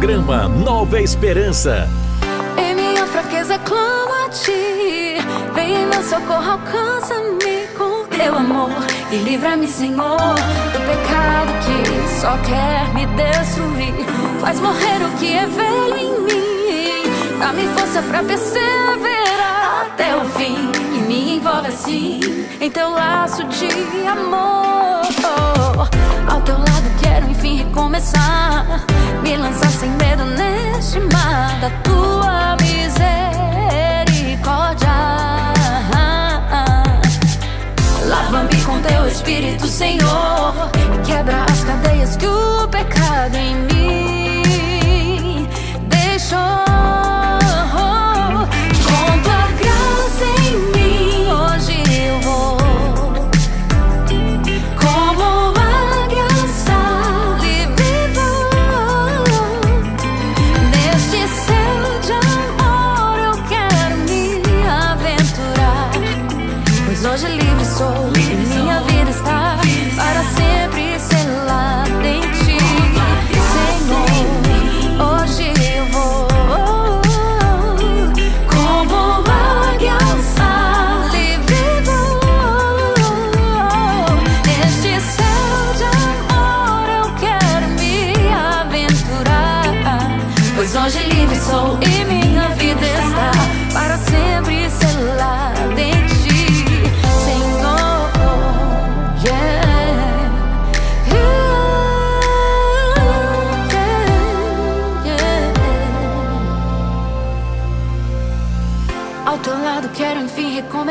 Programa Nova Esperança. Em minha fraqueza clamo a ti. Vem em meu socorro, alcança-me com teu amor. E livra-me, Senhor, do pecado que só quer me destruir. Faz morrer o que é velho em mim. Dá-me força pra perseverar até o fim. E me envolve assim em teu laço de amor. Ao teu lado quero enfim recomeçar. Me lançar sem medo neste mar da tua misericórdia. Lava-me com teu Espírito, Senhor. E quebra as cadeias que o pecado em mim deixou.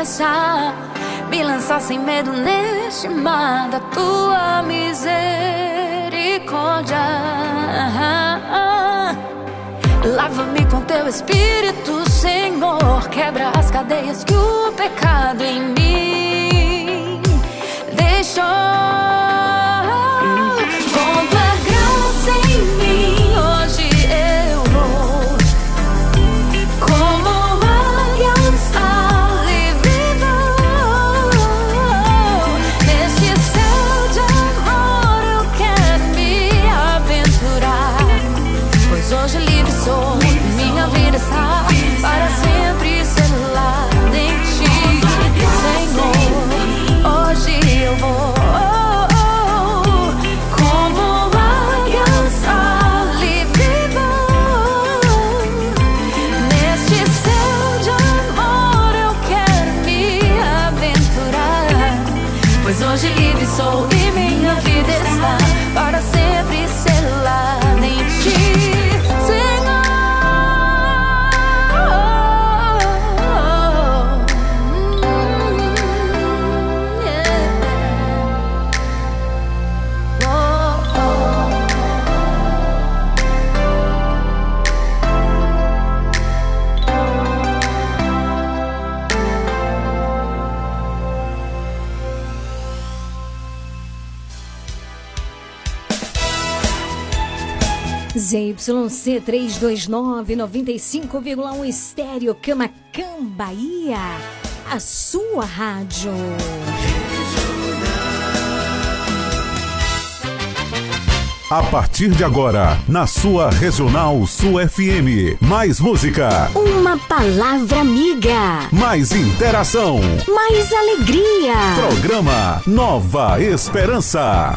Enfim recomeçar. Me lançar sem medo neste mar da tua misericórdia. Lava-me com teu espírito, Senhor. Quebra as cadeias que o pecado em mim deixou. ZYC 329 95,1 Estéreo Camacan Bahia. A sua rádio. A partir de agora, na sua Regional Sul FM. Mais música, Uma palavra amiga. mais interação. Mais alegria. Programa Nova Esperança.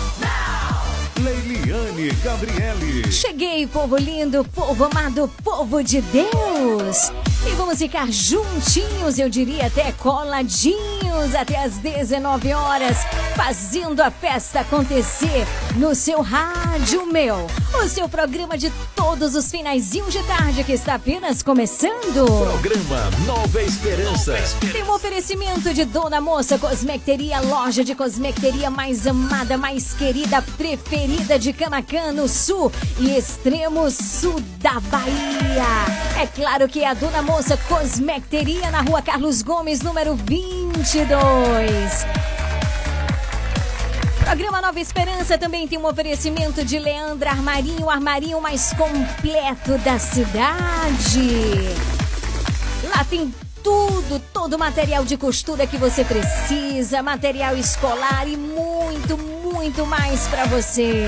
Leiliane Gabriele. Cheguei, povo lindo, povo amado, povo de Deus. E vamos ficar juntinhos, eu diria até coladinhos, até as 19 horas, fazendo a festa acontecer no seu rádio meu. O seu programa de todos os finaizinhos de tarde que está apenas começando. Programa Nova Esperança. Tem um oferecimento de Dona Moça Cosmecteria, loja de cosmecteria mais amada, mais querida, preferida de Camacan, no sul e extremo sul da Bahia. É claro que a Dona Moça Cosmecteria na rua Carlos Gomes, número 22. Programa Nova Esperança também tem um oferecimento de Leandra Armarinho, o armarinho mais completo da cidade. Lá tem tudo, todo o material de costura que você precisa, material escolar e muito, muito mais para você.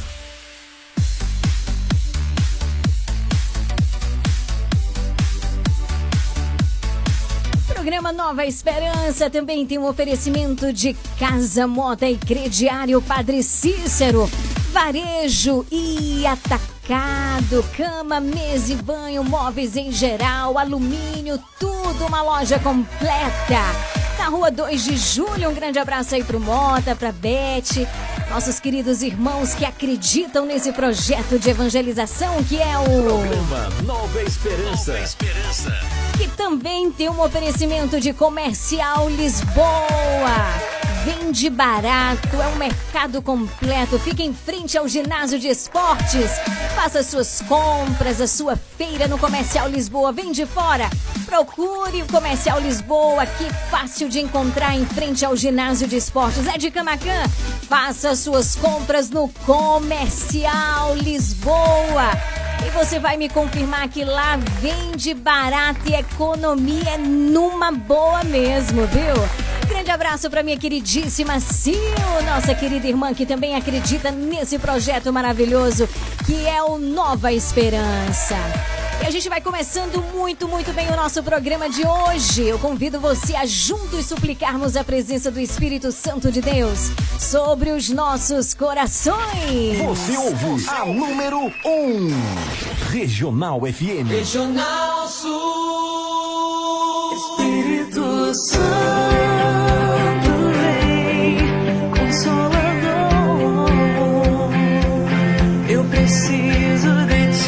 Nova Esperança também tem um oferecimento de Casa Mota e Crediário Padre Cícero, varejo e atacado, cama, mesa e banho, móveis em geral, alumínio, tudo uma loja completa. Na rua 2 de julho, um grande abraço aí pro Mota, pra Beth, nossos queridos irmãos que acreditam nesse projeto de evangelização que é o Programa Nova Esperança. Nova Esperança. Que também tem um oferecimento de comercial Lisboa. Vende barato, é um mercado completo. Fica em frente ao ginásio de esportes. Faça suas compras, a sua feira no Comercial Lisboa. Vem de fora. Procure o Comercial Lisboa, que fácil de encontrar em frente ao ginásio de esportes. É de Camacan. Faça suas compras no Comercial Lisboa. E você vai me confirmar que lá vende barato e economia é numa boa mesmo, viu? Grande abraço para minha queridíssima Sil, nossa querida irmã que também acredita nesse projeto maravilhoso que é o Nova Esperança. E a gente vai começando muito, muito bem o nosso programa de hoje. Eu convido você a juntos suplicarmos a presença do Espírito Santo de Deus sobre os nossos corações. Você ouve a número 1, um, Regional FM. Regional Sul. Espírito Santo.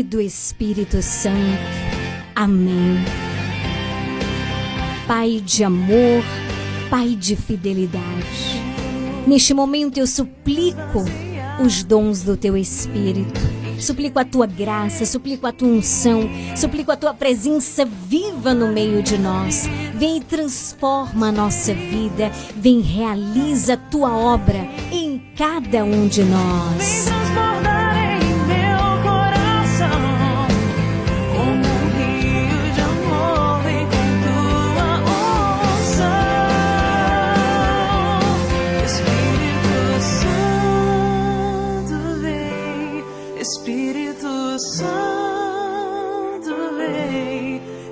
E do Espírito Santo. Amém. Pai de amor, Pai de fidelidade. Neste momento eu suplico os dons do teu Espírito. Suplico a tua graça, suplico a tua unção, suplico a tua presença viva no meio de nós. Vem e transforma a nossa vida, vem realiza a tua obra em cada um de nós.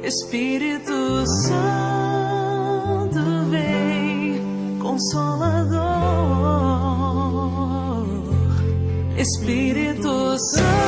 Espírito Santo vem, Consolador. Espírito Santo.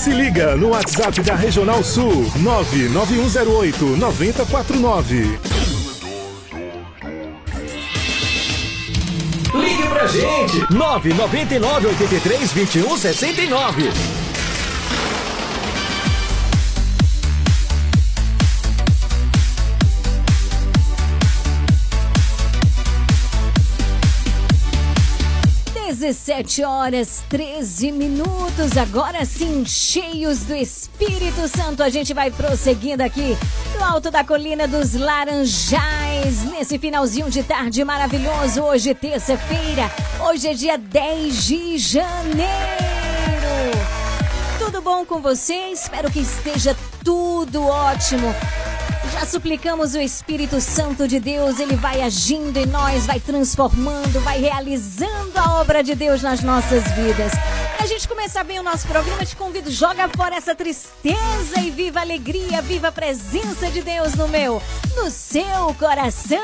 Se liga no WhatsApp da Regional Sul 99108 9049. Ligue pra gente 999 83 21 69. 17 horas 13 minutos, agora sim, cheios do Espírito Santo. A gente vai prosseguindo aqui no alto da colina dos Laranjais, nesse finalzinho de tarde maravilhoso. Hoje, terça-feira, hoje é dia 10 de janeiro. Tudo bom com você? Espero que esteja tudo ótimo. Já suplicamos o Espírito Santo de Deus, ele vai agindo em nós, vai transformando, vai realizando a obra de Deus nas nossas vidas. Pra gente começar bem o nosso programa, te convido, joga fora essa tristeza e viva a alegria, viva a presença de Deus no meu, no seu coração.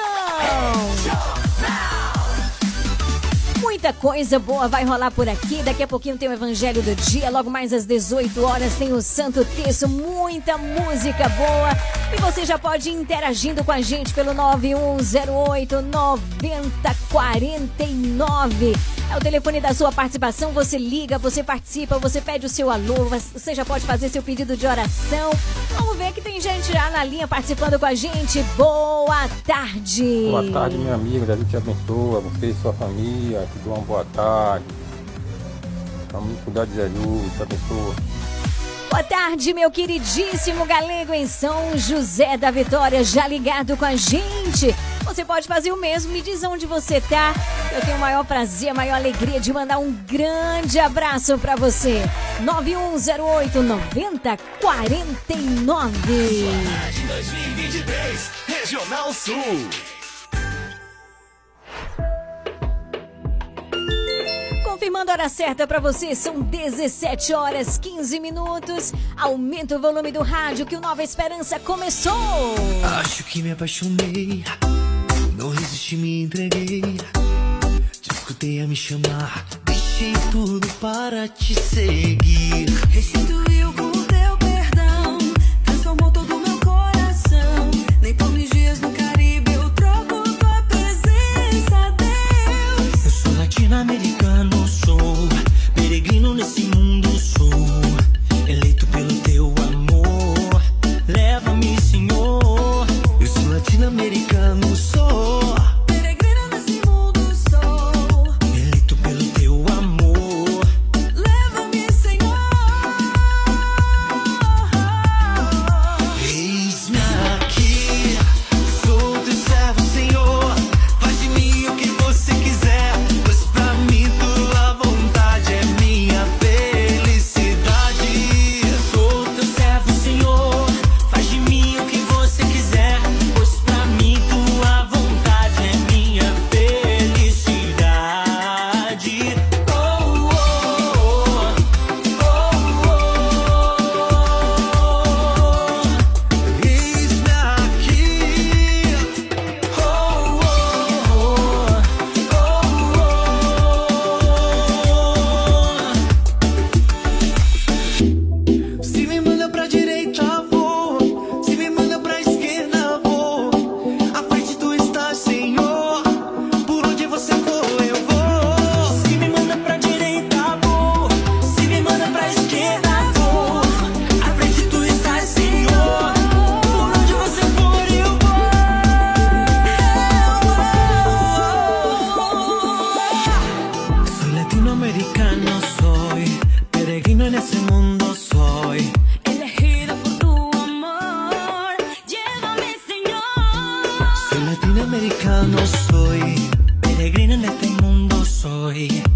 Muita coisa boa vai rolar por aqui. Daqui a pouquinho tem o Evangelho do Dia. Logo mais às 18 horas tem o Santo Terço. Muita música boa. E você já pode ir interagindo com a gente pelo 9108 9049. É o telefone da sua participação. Você liga, você participa, você pede o seu alô. Você já pode fazer seu pedido de oração. Vamos ver que tem gente já na linha participando com a gente. Boa tarde. Boa tarde, minha amiga. Deus te abençoe. Você e sua família te dou uma boa tarde. Vamos cuidar de Jesus, te abençoa. Boa tarde, meu queridíssimo galego em São José da Vitória, já ligado com a gente. Você pode fazer o mesmo, me diz onde você tá. Eu tenho o maior prazer, a maior alegria de mandar um grande abraço para você. 9108 9049. 2023, Regional Sul. Confirmando a hora certa para você, são 17 horas 15 minutos. Aumenta o volume do rádio que o Nova Esperança começou. Acho que me apaixonei, não resisti, me entreguei. Te escutei a me chamar, deixei tudo para te seguir. Latino-americano sou. Soy latinoamericano, soy peregrino en este mundo, soy.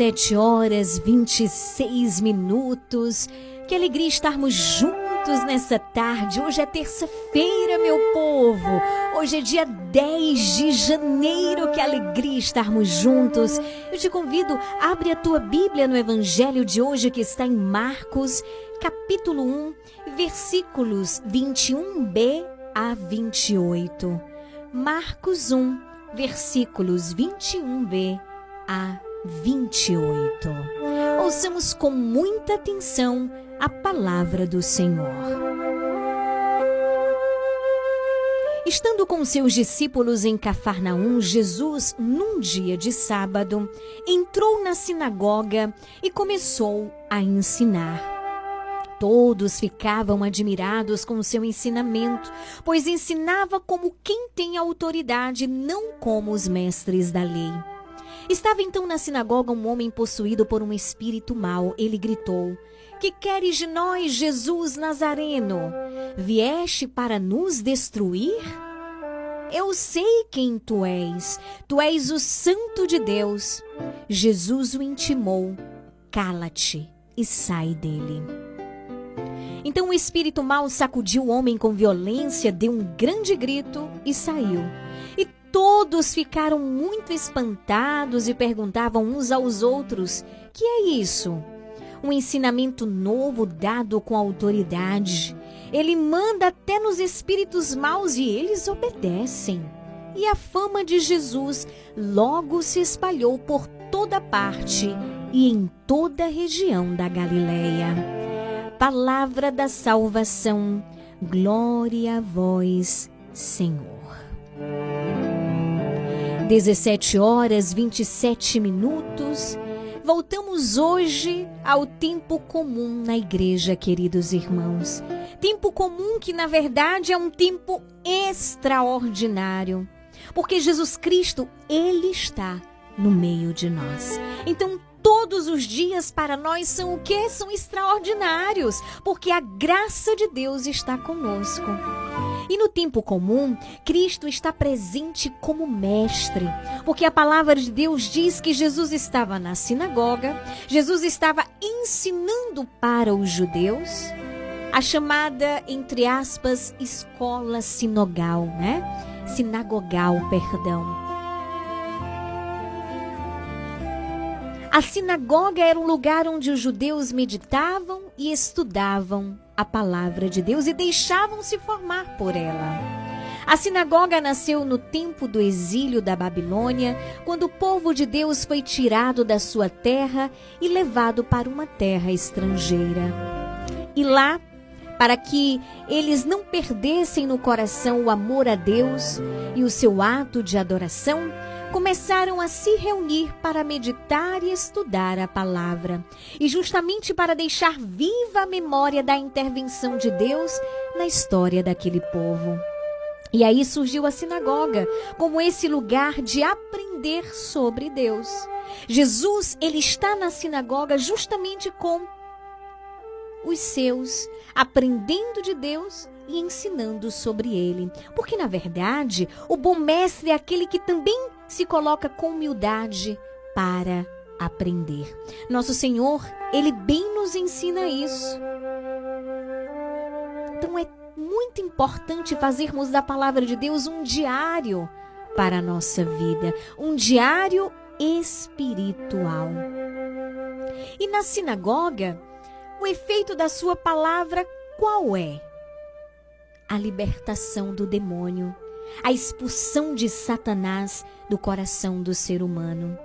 Dezessete horas 26 minutos. Que alegria estarmos juntos nessa tarde. Hoje é terça-feira, meu povo. Hoje é dia 10 de janeiro. Que alegria estarmos juntos. Eu te convido, abre a tua Bíblia no Evangelho de hoje que está em Marcos, capítulo 1, versículos 21b a 28. Marcos 1, versículos 21b a 28. Ouçamos com muita atenção a palavra do Senhor. Estando com seus discípulos em Cafarnaum, Jesus, num dia de sábado, entrou na sinagoga e começou a ensinar. Todos ficavam admirados com o seu ensinamento, pois ensinava como quem tem autoridade, não como os mestres da lei. Estava então na sinagoga um homem possuído por um espírito mau. Ele gritou: Que queres de nós, Jesus Nazareno? Vieste para nos destruir? Eu sei quem tu és. Tu és o Santo de Deus. Jesus o intimou: Cala-te e sai dele. Então o espírito mau sacudiu o homem com violência, deu um grande grito e saiu. Todos ficaram muito espantados e perguntavam uns aos outros: Que é isso? Um ensinamento novo dado com autoridade. Ele manda até nos espíritos maus e eles obedecem. E a fama de Jesus logo se espalhou por toda parte e em toda a região da Galileia. Palavra da salvação. Glória a vós, Senhor. 17 horas 27 minutos. Voltamos hoje ao tempo comum na igreja, queridos irmãos. Tempo comum que, na verdade, é um tempo extraordinário. Porque Jesus Cristo, Ele está no meio de nós. Então, todos os dias para nós são o que? São extraordinários, porque a graça de Deus está conosco. E no tempo comum, Cristo está presente como mestre, porque a palavra de Deus diz que Jesus estava na sinagoga, Jesus estava ensinando para os judeus a chamada, entre aspas, escola sinogal, né? Sinagogal, perdão. A sinagoga era um lugar onde os judeus meditavam e estudavam a palavra de Deus e deixavam-se formar por ela. A sinagoga nasceu no tempo do exílio da Babilônia, quando o povo de Deus foi tirado da sua terra e levado para uma terra estrangeira. E lá, para que eles não perdessem no coração o amor a Deus e o seu ato de adoração, começaram a se reunir para meditar e estudar a palavra, e justamente para deixar viva a memória da intervenção de Deus na história daquele povo. E aí surgiu a sinagoga como esse lugar de aprender sobre Deus. Jesus, ele está na sinagoga justamente com os seus, aprendendo de Deus e ensinando sobre ele. Porque, na verdade, o bom mestre é aquele que também se coloca com humildade para aprender. Nosso Senhor, ele bem nos ensina isso. Então é muito importante fazermos da palavra de Deus um diário para a nossa vida, um diário espiritual. E na sinagoga, o efeito da sua palavra qual é? A libertação do demônio, a expulsão de Satanás do coração do ser humano.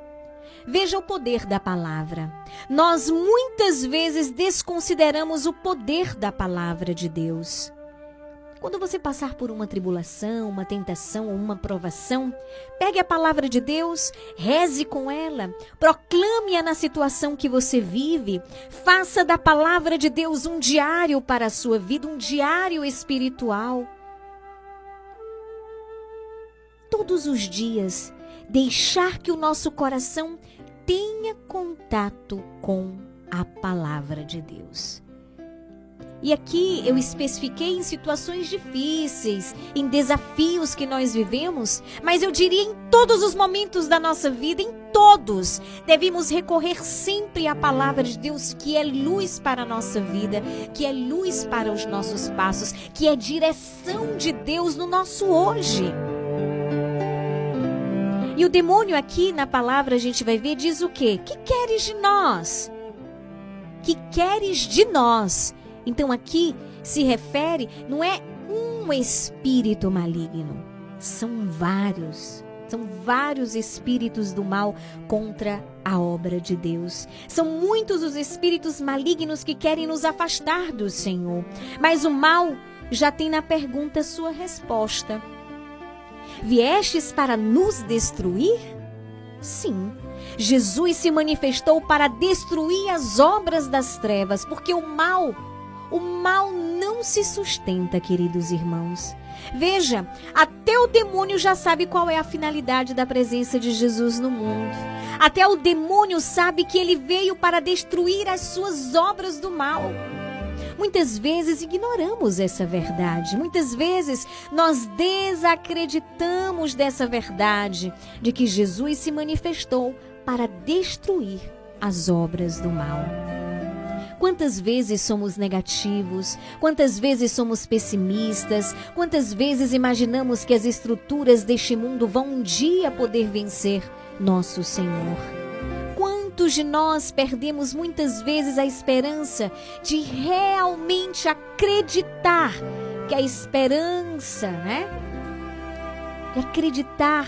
Veja o poder da palavra. Nós muitas vezes desconsideramos o poder da palavra de Deus. Quando você passar por uma tribulação, uma tentação ou uma provação, pegue a palavra de Deus, reze com ela, proclame-a na situação que você vive, faça da palavra de Deus um diário para a sua vida, um diário espiritual. Todos os dias, deixar que o nosso coração tenha contato com a palavra de Deus. E aqui eu especifiquei em situações difíceis, em desafios que nós vivemos, mas eu diria em todos os momentos da nossa vida, em todos, devemos recorrer sempre à palavra de Deus, que é luz para a nossa vida, que é luz para os nossos passos, que é direção de Deus no nosso hoje. E o demônio aqui na palavra a gente vai ver diz o quê? Que queres de nós? Que queres de nós? Então aqui se refere, não é um espírito maligno, são vários. São vários espíritos do mal contra a obra de Deus. São muitos os espíritos malignos que querem nos afastar do Senhor. Mas o mal já tem na pergunta sua resposta. Viestes para nos destruir? Sim. Jesus se manifestou para destruir as obras das trevas, porque o mal o mal não se sustenta, queridos irmãos. Veja, até o demônio já sabe qual é a finalidade da presença de Jesus no mundo. Até o demônio sabe que ele veio para destruir as suas obras do mal. Muitas vezes ignoramos essa verdade. Muitas vezes nós desacreditamos dessa verdade de que Jesus se manifestou para destruir as obras do mal. Quantas vezes somos negativos? Quantas vezes somos pessimistas? Quantas vezes imaginamos que as estruturas deste mundo vão um dia poder vencer nosso Senhor? Quantos de nós perdemos muitas vezes a esperança de realmente acreditar que a esperança, né? De acreditar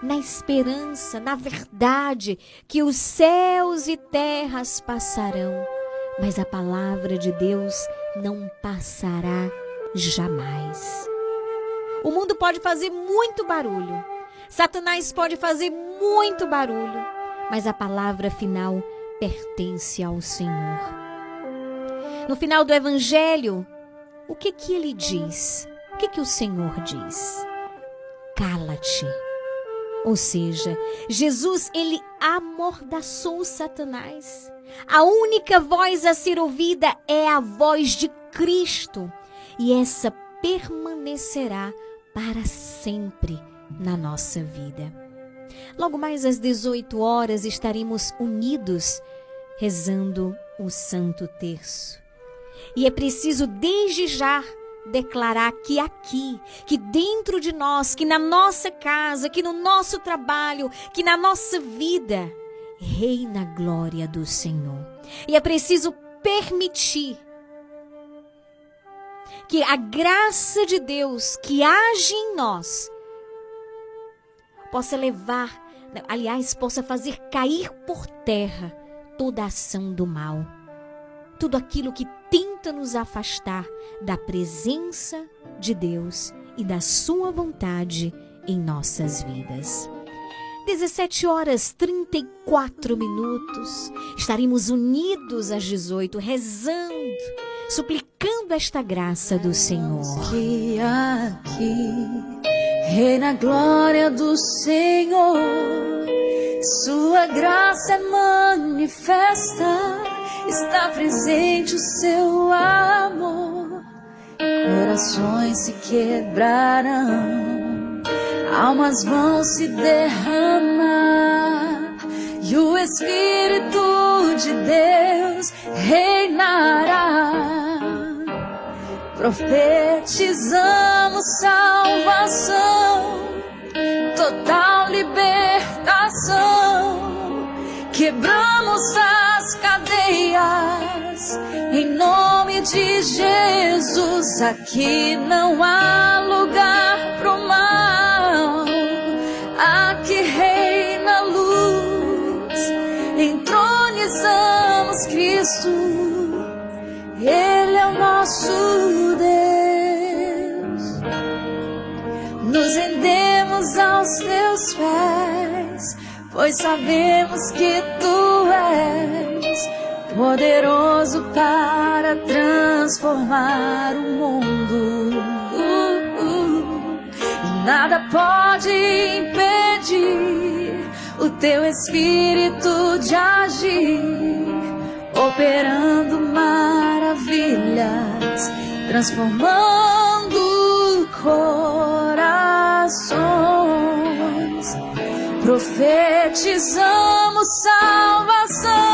na esperança, na verdade, que os céus e terras passarão, mas a palavra de Deus não passará jamais. O mundo pode fazer muito barulho, Satanás pode fazer muito barulho, mas a palavra final pertence ao Senhor. No final do evangelho, o que que ele diz? O que que o Senhor diz? Cala-te. Ou seja, Jesus ele amordaçou Satanás. A única voz a ser ouvida é a voz de Cristo, e essa permanecerá para sempre na nossa vida. Logo mais às 18 horas estaremos unidos rezando o Santo Terço. E é preciso desde já declarar que aqui, que dentro de nós, que na nossa casa, que no nosso trabalho, que na nossa vida, reina a glória do Senhor. E é preciso permitir que a graça de Deus que age em nós possa levar, aliás, possa fazer cair por terra toda ação do mal. Tudo aquilo que tenta nos afastar da presença de Deus e da sua vontade em nossas vidas. 17 horas 34 minutos. Estaremos unidos às 18, rezando, suplicando esta graça do Senhor. Que aqui reina a glória do Senhor, Sua graça é manifesta, está presente o seu amor. Corações se quebrarão, almas vão se derramar, e o Espírito de Deus reinará. Profetizamos salvação, total libertação. Quebramos as cadeias em nome de Jesus. Aqui não há lugar precisamos, Cristo. Ele é o nosso Deus. Nos rendemos aos teus pés, pois sabemos que tu és poderoso para transformar o mundo. Uh, uh, e nada pode impedir o teu espírito de agir, operando maravilhas, transformando corações. Profetizamos salvação,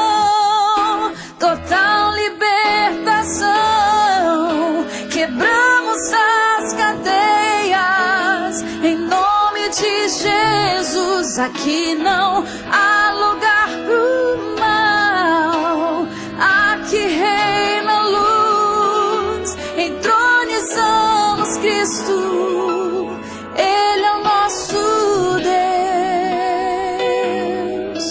Aqui não há lugar pro mal. Aqui reina a luz. Entronizamos Cristo. Ele é o nosso Deus.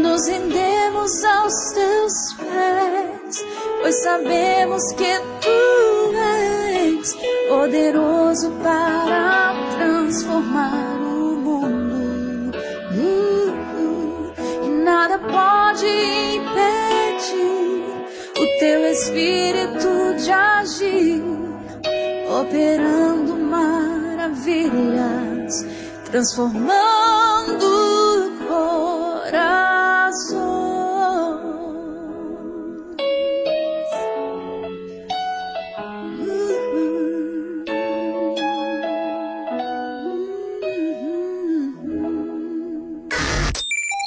Nos rendemos aos teus pés, pois sabemos que tu és poderoso para transformar pode impedir o teu espírito de agir, operando maravilhas, transformando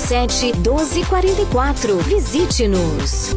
1244. Visite-nos.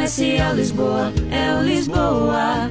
Comercial Lisboa, é o Lisboa.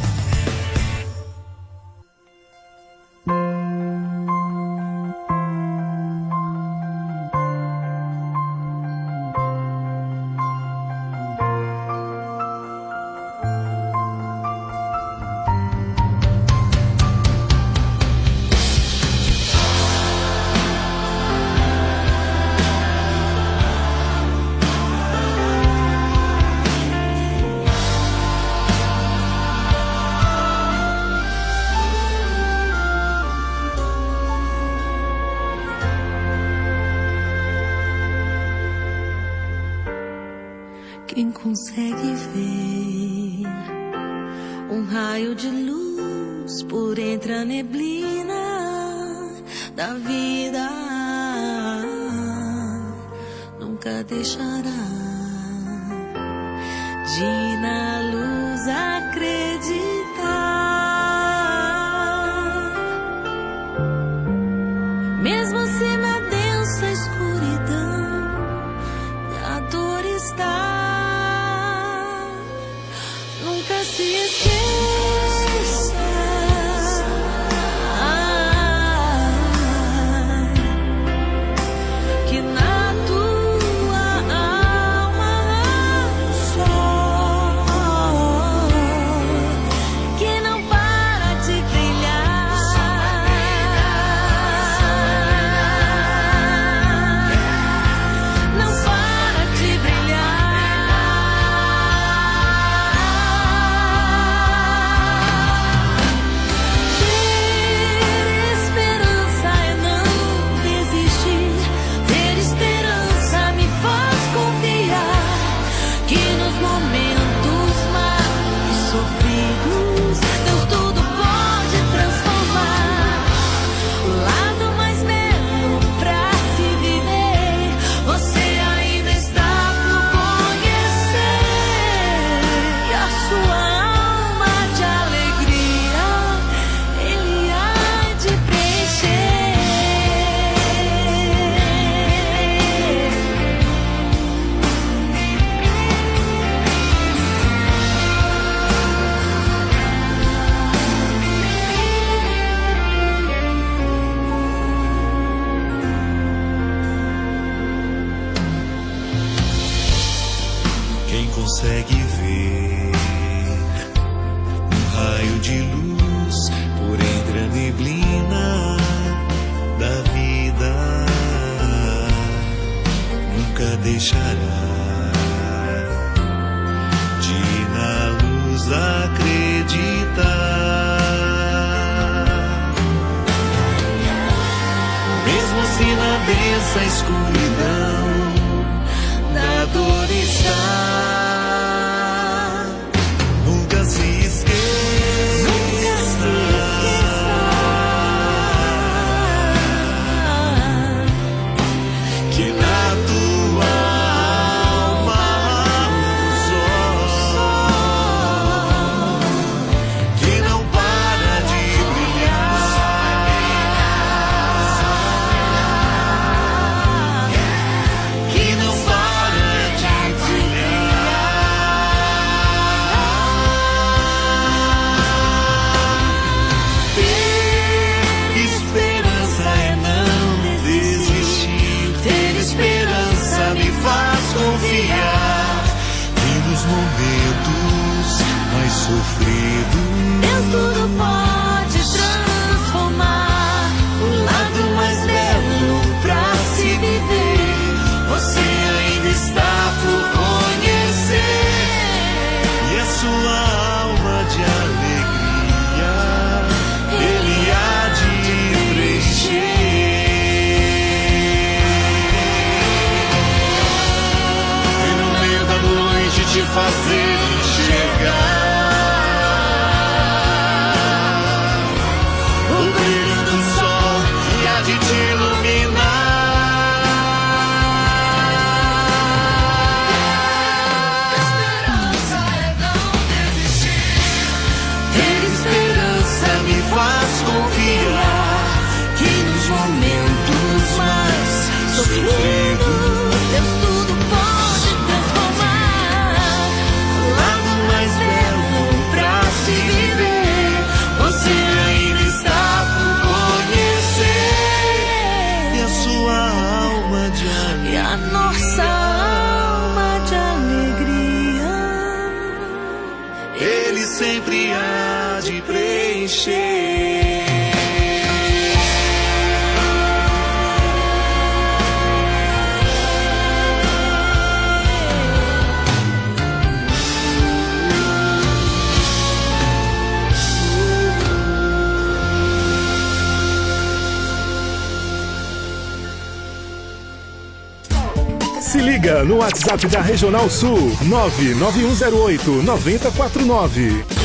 WhatsApp da Regional Sul 99108 9049.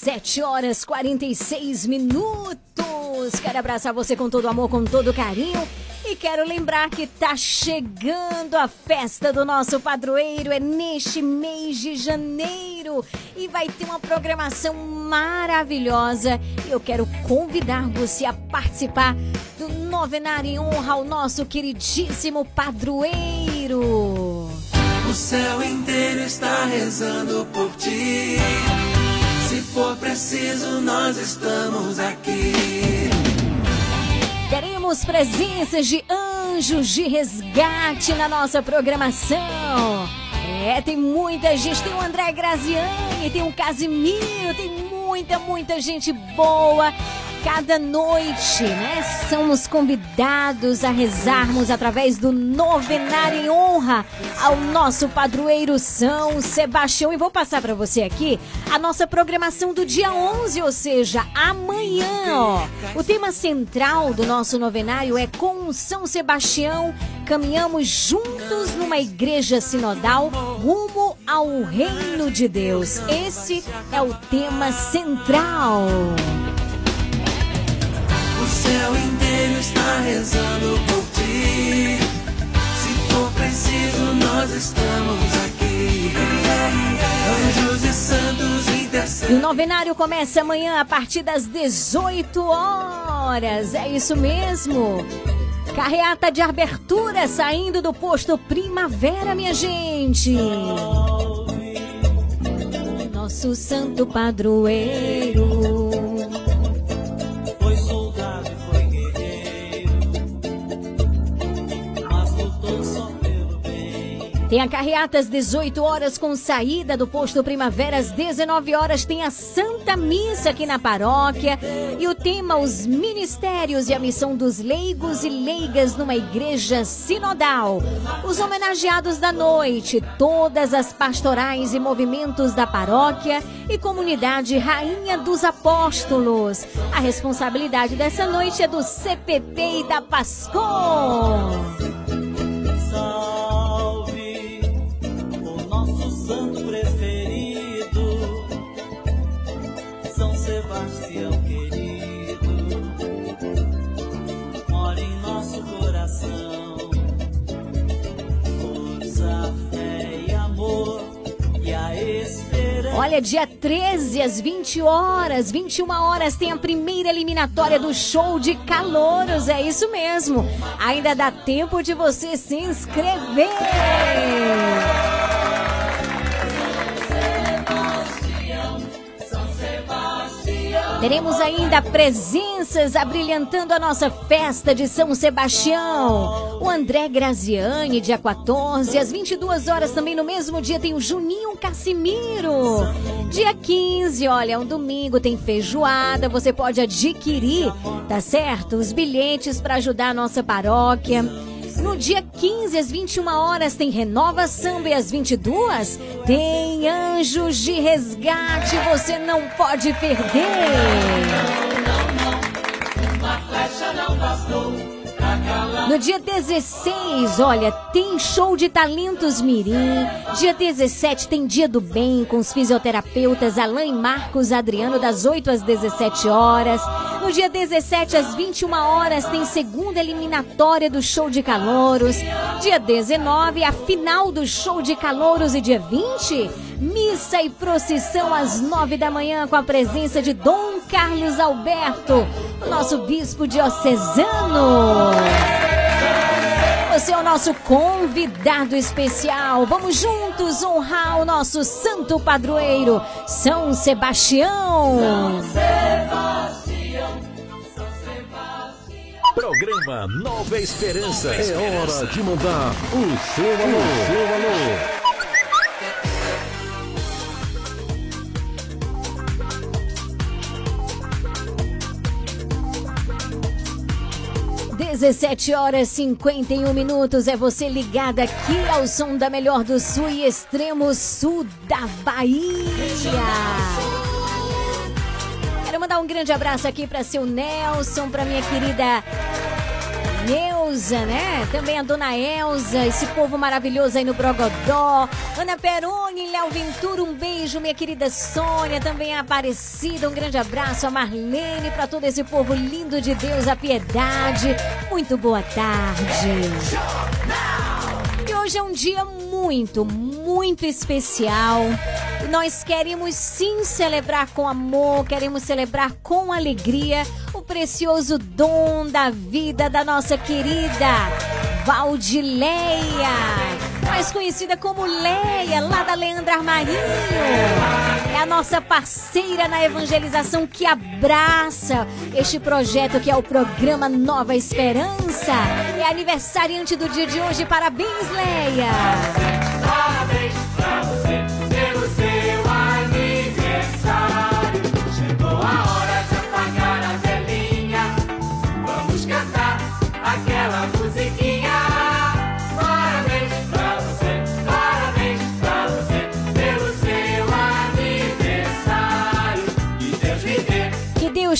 Dezessete horas 46 minutos. Quero abraçar você com todo amor, com todo carinho. E quero lembrar que tá chegando a festa do nosso padroeiro, é neste mês de janeiro. E vai ter uma programação maravilhosa. E eu quero convidar você a participar do novenário em honra ao nosso queridíssimo padroeiro. O céu inteiro está rezando por ti. For preciso, nós estamos aqui. Teremos presenças de anjos de resgate na nossa programação. É, tem muita gente. Tem o André Graziani, tem o Casimiro, tem muita, muita gente boa. Cada noite, né? Somos convidados a rezarmos através do novenário em honra ao nosso padroeiro São Sebastião. E vou passar para você aqui a nossa programação do dia 11, ou seja, amanhã, ó. O tema central do nosso novenário é com São Sebastião caminhamos juntos numa igreja sinodal rumo ao reino de Deus. Esse é o tema central. O céu inteiro está rezando por ti. Se for preciso, nós estamos aqui. Anjos e santos E o intercedem. novenário começa amanhã a partir das 18 horas. É isso mesmo. Carreata de abertura saindo do posto Primavera, minha gente. Nosso santo padroeiro. Tem a carreata às 18 horas com saída do posto Primavera às 19 horas tem a Santa Missa aqui na paróquia e o tema os ministérios e a missão dos leigos e leigas numa igreja sinodal. Os homenageados da noite, todas as pastorais e movimentos da paróquia e comunidade Rainha dos Apóstolos. A responsabilidade dessa noite é do CPP e da Pascom. Olha, dia 13 às 20 horas, 21 horas, tem a primeira eliminatória do show de calouros. É isso mesmo. Ainda dá tempo de você se inscrever. Teremos ainda presenças abrilhantando a nossa festa de São Sebastião. O André Graziani, dia 14, às 22 horas, também no mesmo dia, tem o Juninho Cassimiro. Dia 15, olha, é um domingo, tem feijoada, você pode adquirir, tá certo? Os bilhetes para ajudar a nossa paróquia. No dia 15, às 21 horas, tem Renova Samba e às 22 tem Anjos de Resgate. Você não pode perder. No dia 16, olha, tem show de talentos Mirim. Dia 17 tem Dia do Bem com os fisioterapeutas Alain Marcos Adriano, das 8 às 17 horas. No dia 17 às 21 horas tem segunda eliminatória do show de calouros. Dia 19 a final do show de calouros e dia 20 missa e procissão às 9 da manhã com a presença de Dom Carlos Alberto, o nosso bispo diocesano. Você é o nosso convidado especial. Vamos juntos honrar o nosso santo padroeiro, São Sebastião. Programa Nova Esperança. É hora de mandar o seu alô. Seu alô. 17 horas 51 minutos. É você ligada aqui ao som da melhor do sul e extremo sul da Bahia. Mandar um grande abraço aqui para seu Nelson, para minha querida Neuza, né? Também a dona Elza, esse povo maravilhoso aí no Brogodó. Ana Peroni, Léo Ventura, um beijo, minha querida Sônia, também a Aparecida, um grande abraço, a Marlene, para todo esse povo lindo de Deus, a piedade. Muito boa tarde. Hoje é um dia muito, muito especial. Nós queremos sim celebrar com amor, queremos celebrar com alegria o precioso dom da vida da nossa querida Valdileia, mais conhecida como Leia, lá da Leandra Armarinho. É a nossa parceira na evangelização que abraça este projeto que é o programa Nova Esperança. É aniversariante do dia de hoje. Parabéns, Leia! Parabéns pra você pelo seu aniversário.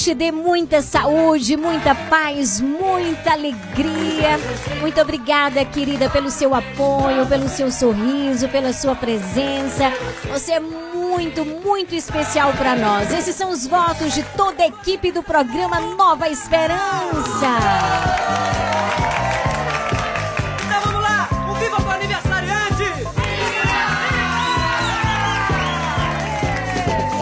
Te dê muita saúde, muita paz, muita alegria. Muito obrigada, querida, pelo seu apoio, pelo seu sorriso, pela sua presença. Você é muito, muito especial para nós. Esses são os votos de toda a equipe do programa Nova Esperança.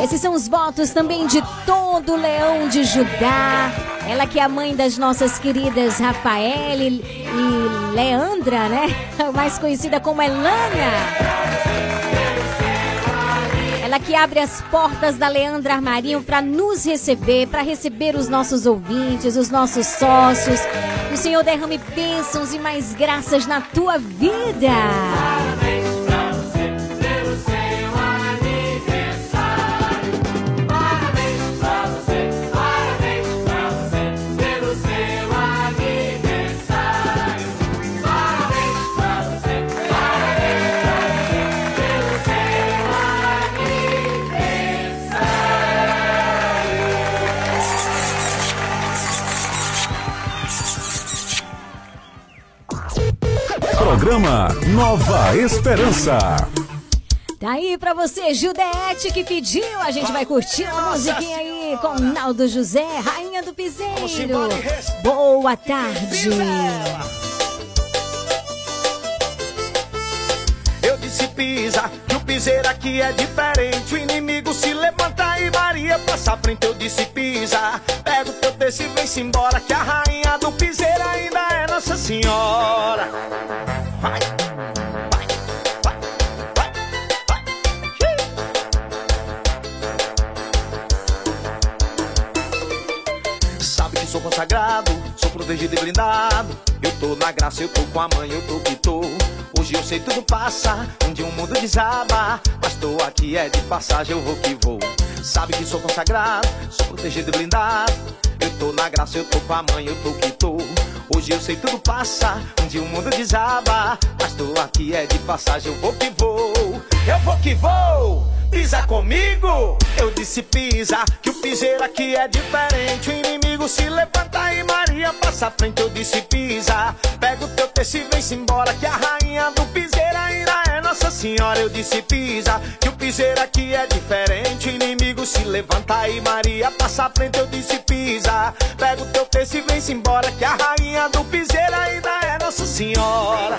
Esses são os votos também de todo leão de Judá. Ela que é a mãe das nossas queridas Rafael e e Leandra, né? Mais conhecida como Elana. Ela que abre as portas da Leandra Armarinho para nos receber, para receber os nossos ouvintes, os nossos sócios. O Senhor derrame bênçãos e mais graças na tua vida. Programa Nova Esperança. Tá aí pra você, Judete, que pediu. A gente vai curtir a musiquinha aí com Naldo José, Rainha do Piseiro. Boa tarde. Disse pisa, que o piseiro aqui é diferente. O inimigo se levanta e Maria passa frente. Eu disse pisa, pega o teu texto e vem-se embora. Que a rainha do piseiro ainda é Nossa Senhora. Vai, sou consagrado, sou protegido e blindado. Eu tô na graça, eu tô com a mãe, eu tô que tô. Hoje eu sei tudo passa, um dia o mundo desaba. Mas tô aqui é de passagem, eu vou que vou. Sabe que sou consagrado, sou protegido e blindado. Tô na graça, eu tô com a mãe, eu tô que tô. Hoje eu sei tudo passa, um dia o mundo desaba. Mas tô aqui é de passagem, eu vou que vou. Eu vou que vou. Pisa comigo, eu disse pisa, que o piseiro aqui é diferente. O inimigo se levanta e Maria passa à frente. Eu disse pisa, pega o teu texto e vem-se embora. Que a rainha do piseiro ainda é Nossa Senhora. Eu disse pisa, que o piseiro aqui é diferente. Inimigo se levanta e Maria passa à frente, eu disse pisa. Pega o teu texto e vem-se embora, que a rainha do piseiro ainda é Nossa Senhora.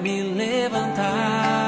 me levantar?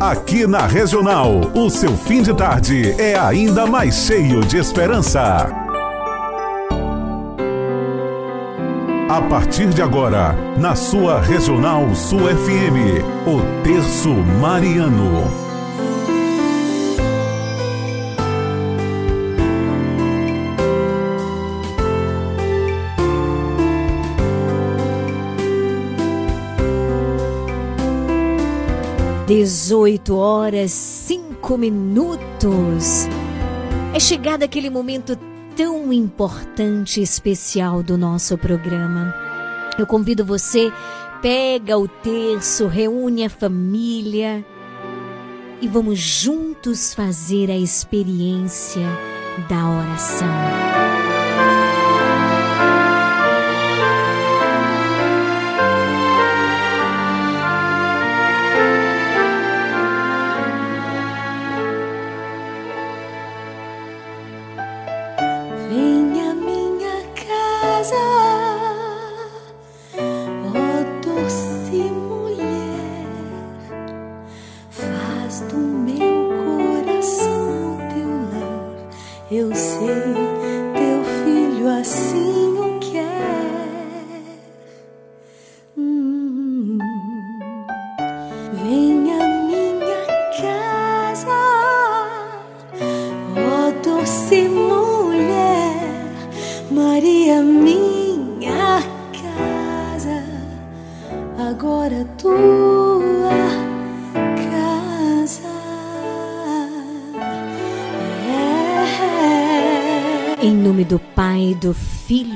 Aqui na Regional, o seu fim de tarde é ainda mais cheio de esperança. A partir de agora, na sua Regional Sul FM, o Terço Mariano. Dezoito horas, cinco minutos. É chegado aquele momento tão importante e especial do nosso programa. Eu convido você, pega o terço, reúne a família e vamos juntos fazer a experiência da oração.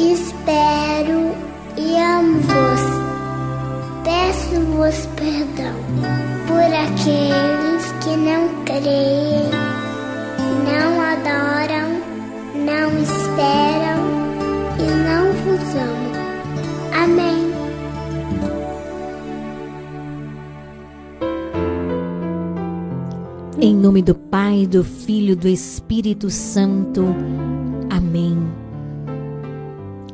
espero e amo-vos. Peço-vos perdão por aqueles que não creem, não adoram, não esperam e não vos amam. Amém. Em nome do Pai, do Filho, do Espírito Santo.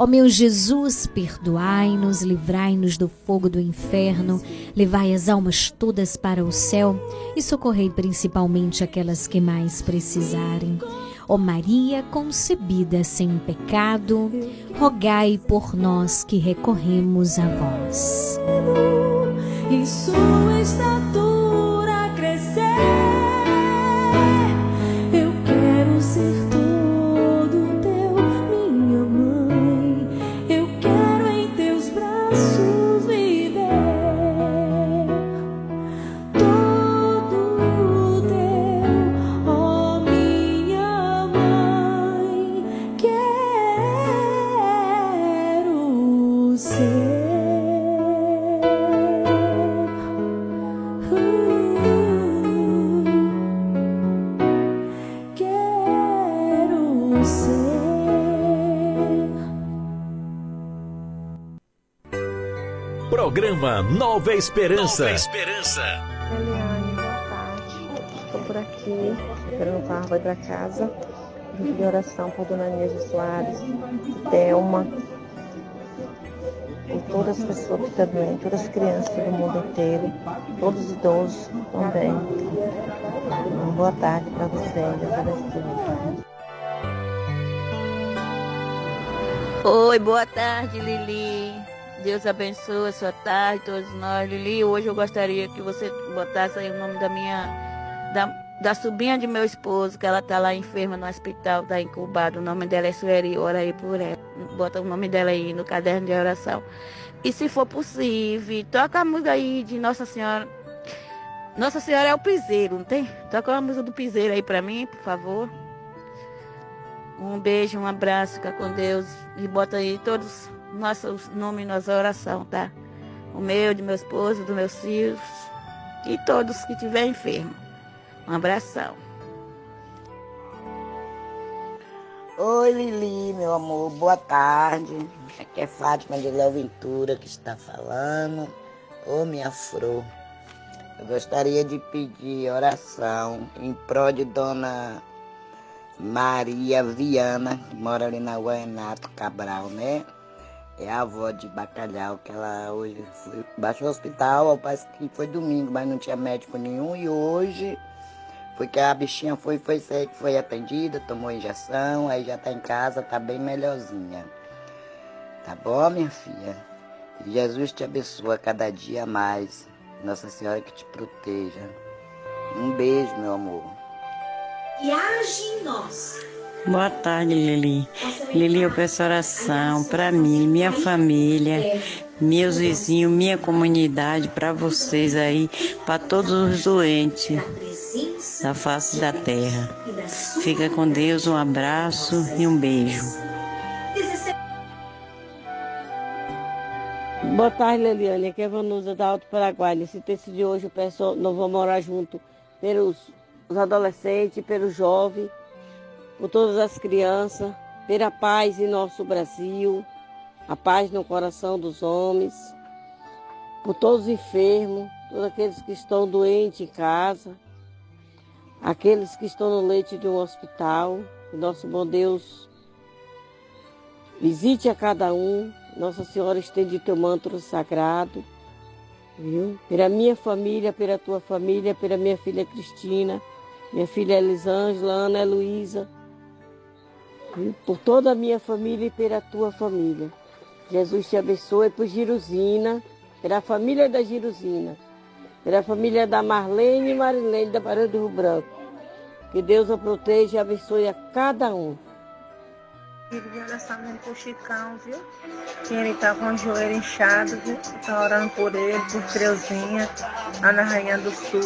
Ó meu Jesus, perdoai-nos, livrai-nos do fogo do inferno, levai as almas todas para o céu e socorrei principalmente aquelas que mais precisarem. Ó Maria concebida sem pecado, rogai por nós que recorremos a vós. E sua estatura Nova Esperança. Nova Esperança. Eliane, boa tarde. Estou por aqui, esperando o carro vai para casa. De oração por Dona Nilza Soares, Thelma, por todas as pessoas que estão doentes, todas as crianças do mundo inteiro, todos os idosos também. Uma boa tarde para você, Deus abençoe. Oi, boa tarde, Lili. Deus abençoe a sua tarde, todos nós. Lili, hoje eu gostaria que você botasse aí o nome da minha. Da, da sobrinha de meu esposo, que ela tá lá enferma no hospital, tá incubada. O nome dela é Sueli, ora aí por ela. Bota o nome dela aí no caderno de oração. E se for possível, toca a música aí de Nossa Senhora. Nossa Senhora é o piseiro, não tem? Toca a música do piseiro aí pra mim, por favor. Um beijo, um abraço, fica com Deus. E bota aí todos os nossos nomes nossa oração, tá? O meu, de meu esposo, dos meus filhos. E todos que estiver enfermo. Um abração. Oi Lili, meu amor, boa tarde. Aqui é Fátima de Léo Ventura que está falando. Ô minha Fro, eu gostaria de pedir oração em prol de Dona Maria Viana, que mora ali na Guainato Cabral, né? É a avó de Bacalhau, que ela hoje foi, baixou o hospital, parece que foi domingo, mas não tinha médico nenhum. E hoje foi que a bichinha foi, foi, foi atendida, tomou injeção, aí já tá em casa, tá bem melhorzinha. Tá bom, minha filha? Jesus te abençoe cada dia mais. Nossa Senhora que te proteja. Um beijo, meu amor. E age em nós. Boa tarde, Lili. Lili, eu peço oração para mim, minha família, meus vizinhos, minha comunidade, para vocês aí, para todos os doentes da face da terra. Fica com Deus, um abraço e um beijo. Boa tarde, Leliane. Aqui é Vanusa da Alto Paraguai. Nesse texto de hoje, eu peço, nós vamos orar junto pelos os adolescentes, pelos jovens, por todas as crianças, pela paz em nosso Brasil, a paz no coração dos homens, por todos os enfermos, todos aqueles que estão doentes em casa, aqueles que estão no leite de um hospital. Que nosso bom Deus visite a cada um. Nossa Senhora estende teu manto sagrado, viu? Pela minha família, pela tua família, pela minha filha Cristina, minha filha Elisângela, Ana Luísa, por toda a minha família e pela tua família. Jesus te abençoe por Girusina, pela família da Girusina, pela família da Marlene e Marilene da Barão do Rio Branco. Que Deus a proteja e abençoe a cada um. Queria oração mesmo pro Chicão, viu? Que ele tá com o joelho inchado, viu? Tá orando por ele, por Creuzinha, lá na Rainha do Sul.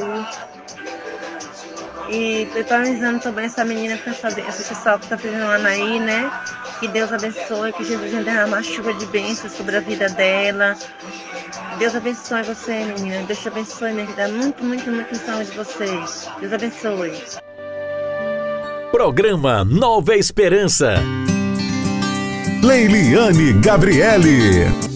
E preparizando também essa menina fazendo, esse pessoal que tá um ano aí, né? Que Deus abençoe, que Jesus venha derramar chuva de bênçãos sobre a vida dela. Deus abençoe você, menina. Deus te abençoe, minha vida. Muito, muito, muito saúde de vocês. Deus abençoe. Programa Nova Esperança. Leiliane Gabriele.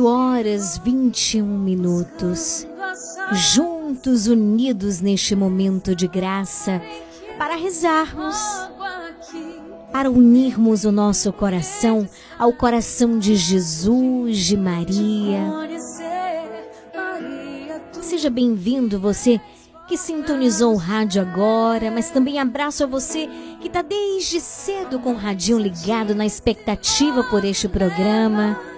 18 horas 21 minutos. Juntos, unidos neste momento de graça, para rezarmos, para unirmos o nosso coração ao coração de Jesus, de Maria. Seja bem-vindo você que sintonizou o rádio agora, mas também abraço a você que está desde cedo com o radinho ligado na expectativa por este programa.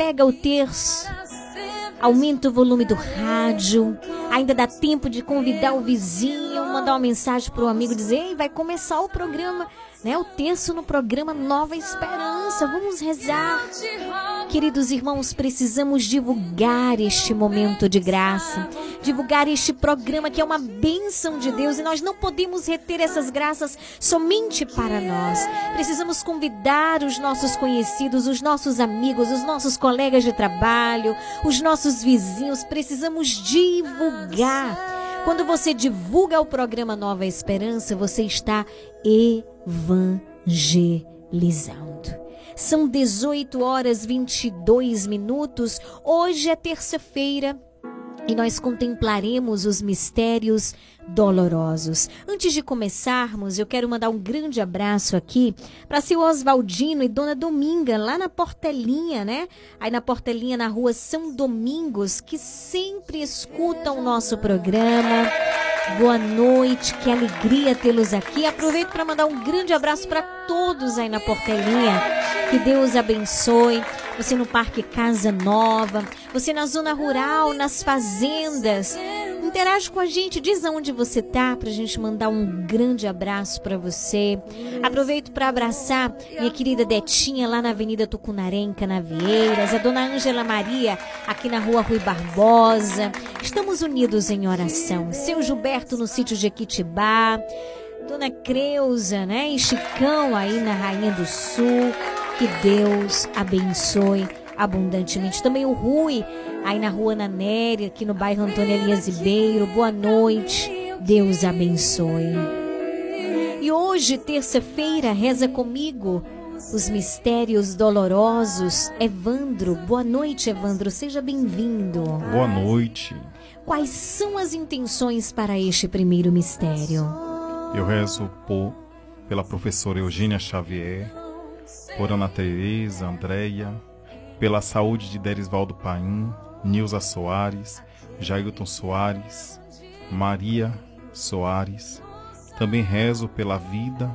Pega o terço, aumenta o volume do rádio. Ainda dá tempo de convidar o vizinho, mandar uma mensagem para o amigo, dizer: Ei, vai começar o programa, né? O terço no programa Nova Esperança. Vamos rezar. Queridos irmãos, precisamos divulgar este momento de graça, divulgar este programa que é uma bênção de Deus e nós não podemos reter essas graças somente para nós. Precisamos convidar os nossos conhecidos, os nossos amigos, os nossos colegas de trabalho, os nossos vizinhos. Precisamos divulgar. Quando você divulga o programa Nova Esperança, você está evangelizando. São 18 horas 22 minutos. Hoje é terça-feira e nós contemplaremos os mistérios dolorosos. Antes de começarmos, eu quero mandar um grande abraço aqui para seu Oswaldino e Dona Dominga, lá na Portelinha, né? Aí na Portelinha, na rua São Domingos, que sempre escutam o nosso programa. Boa noite, que alegria tê-los aqui. Aproveito para mandar um grande abraço para todos aí na Portelinha. Que Deus abençoe. Você no Parque Casa Nova, você na zona rural, nas fazendas. Interage com a gente, diz aonde você tá pra gente mandar um grande abraço para você. Aproveito para abraçar minha querida Detinha lá na Avenida Tucunaré, em Canavieiras, a dona Ângela Maria aqui na Rua Rui Barbosa. Estamos unidos em oração. Seu Gilberto no sítio de Equitibá. Dona Creuza, né? E Chicão aí na Rainha do Sul. Que Deus abençoe abundantemente. Também o Rui, aí na rua Nanéria, aqui no bairro Antônio Elias Ribeiro. Boa noite. Deus abençoe. E hoje, terça-feira, reza comigo os mistérios dolorosos. Evandro, boa noite, Evandro. Seja bem-vindo. Boa noite. Quais são as intenções para este primeiro mistério? Eu rezo por, pela professora Eugênia Xavier, por Ana Tereza, Andréia, pela saúde de Derisvaldo Paim, Nilza Soares, Jailton Soares, Maria Soares. Também rezo pela vida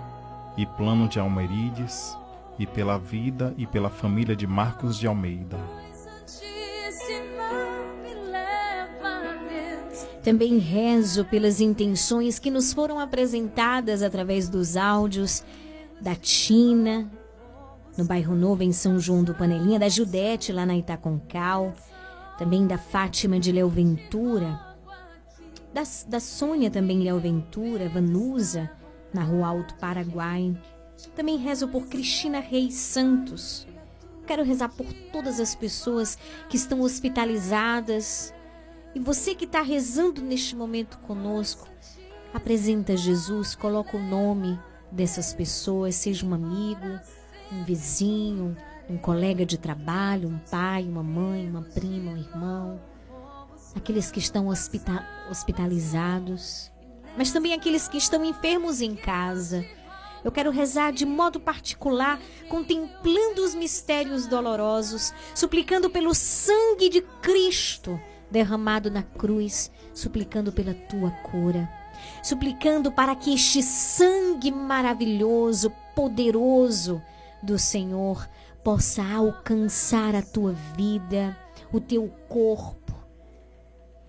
e plano de Almerides e pela vida e pela família de Marcos de Almeida. Também rezo pelas intenções que nos foram apresentadas através dos áudios da Tina, no bairro Novo, em São João do Panelinha, da Judete, lá na Itaconcal, também da Fátima de Leo Ventura, da, da Sônia também Leo Ventura, Vanusa, na Rua Alto Paraguai. Também rezo por Cristina Reis Santos. Quero rezar por todas as pessoas que estão hospitalizadas. E você que está rezando neste momento conosco, apresenta Jesus, coloca o nome dessas pessoas, seja um amigo, um vizinho, um colega de trabalho, um pai, uma mãe, uma prima, um irmão, aqueles que estão hospita hospitalizados, mas também aqueles que estão enfermos em casa. Eu quero rezar de modo particular, contemplando os mistérios dolorosos, suplicando pelo sangue de Cristo derramado na cruz, suplicando pela tua cura, suplicando para que este sangue maravilhoso, poderoso, do Senhor possa alcançar a tua vida, o teu corpo.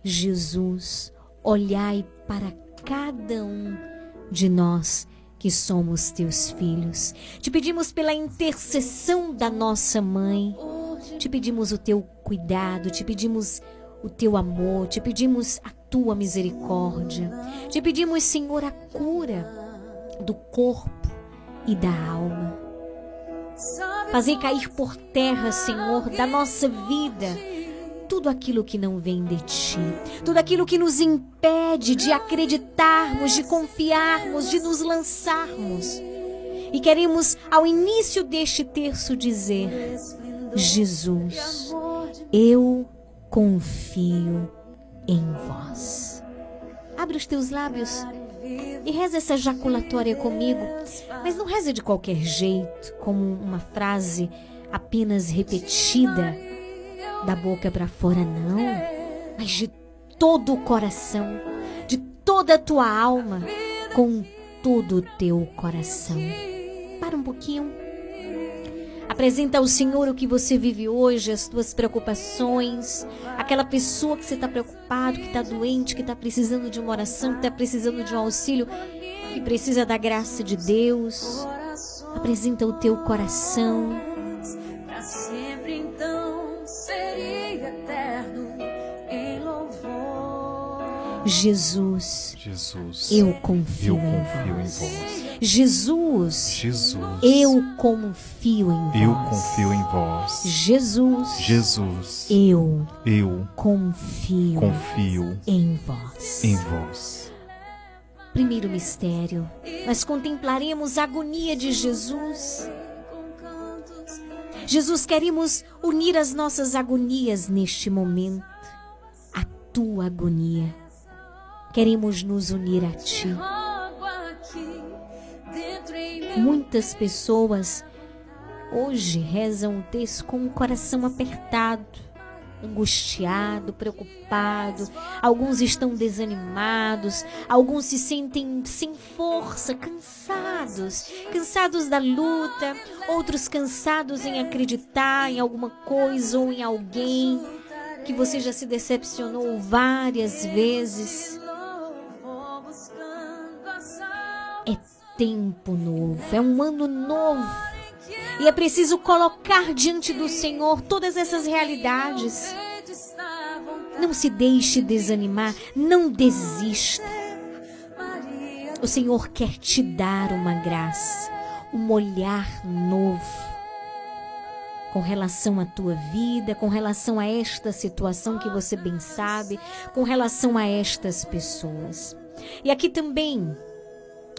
Jesus, olhai para cada um de nós que somos teus filhos. Te pedimos pela intercessão da nossa mãe, te pedimos o teu cuidado, te pedimos o teu amor, te pedimos a tua misericórdia, te pedimos, Senhor, a cura do corpo e da alma. Fazer cair por terra, Senhor, da nossa vida, tudo aquilo que não vem de ti, tudo aquilo que nos impede de acreditarmos, de confiarmos, de nos lançarmos. E queremos, ao início deste terço, dizer: Jesus, eu confio em vós. Abre os teus lábios e reza essa jaculatória comigo, mas não reza de qualquer jeito, como uma frase apenas repetida da boca para fora, não, mas de todo o coração, de toda a tua alma, com todo o teu coração. Para um pouquinho. Apresenta ao Senhor o que você vive hoje, as suas preocupações, aquela pessoa que você está preocupado, que está doente, que está precisando de uma oração, que está precisando de um auxílio, que precisa da graça de Deus. Apresenta o teu coração. Para sempre então seria eterno em louvor. Jesus, Jesus, eu confio, eu confio em você. Jesus, Jesus, eu confio em vós. eu confio em vós. Jesus, Jesus, eu eu confio, confio em vós. em vós. Primeiro mistério, nós contemplaremos a agonia de Jesus. Jesus, queremos unir as nossas agonias neste momento, a tua agonia. Queremos nos unir a ti. Muitas pessoas hoje rezam o texto com o coração apertado, angustiado, preocupado. Alguns estão desanimados, alguns se sentem sem força, cansados, cansados da luta, outros cansados em acreditar em alguma coisa ou em alguém que você já se decepcionou várias vezes. É tempo novo, é um ano novo. E é preciso colocar diante do Senhor todas essas realidades. Não se deixe desanimar, não desista. O Senhor quer te dar uma graça, um olhar novo com relação à tua vida, com relação a esta situação que você bem sabe, com relação a estas pessoas. E aqui também,